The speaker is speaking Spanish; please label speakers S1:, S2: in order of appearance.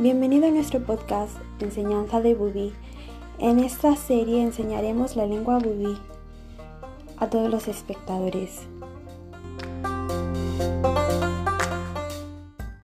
S1: Bienvenido a nuestro podcast Enseñanza de Bubi. En esta serie enseñaremos la lengua Bubi a todos los espectadores.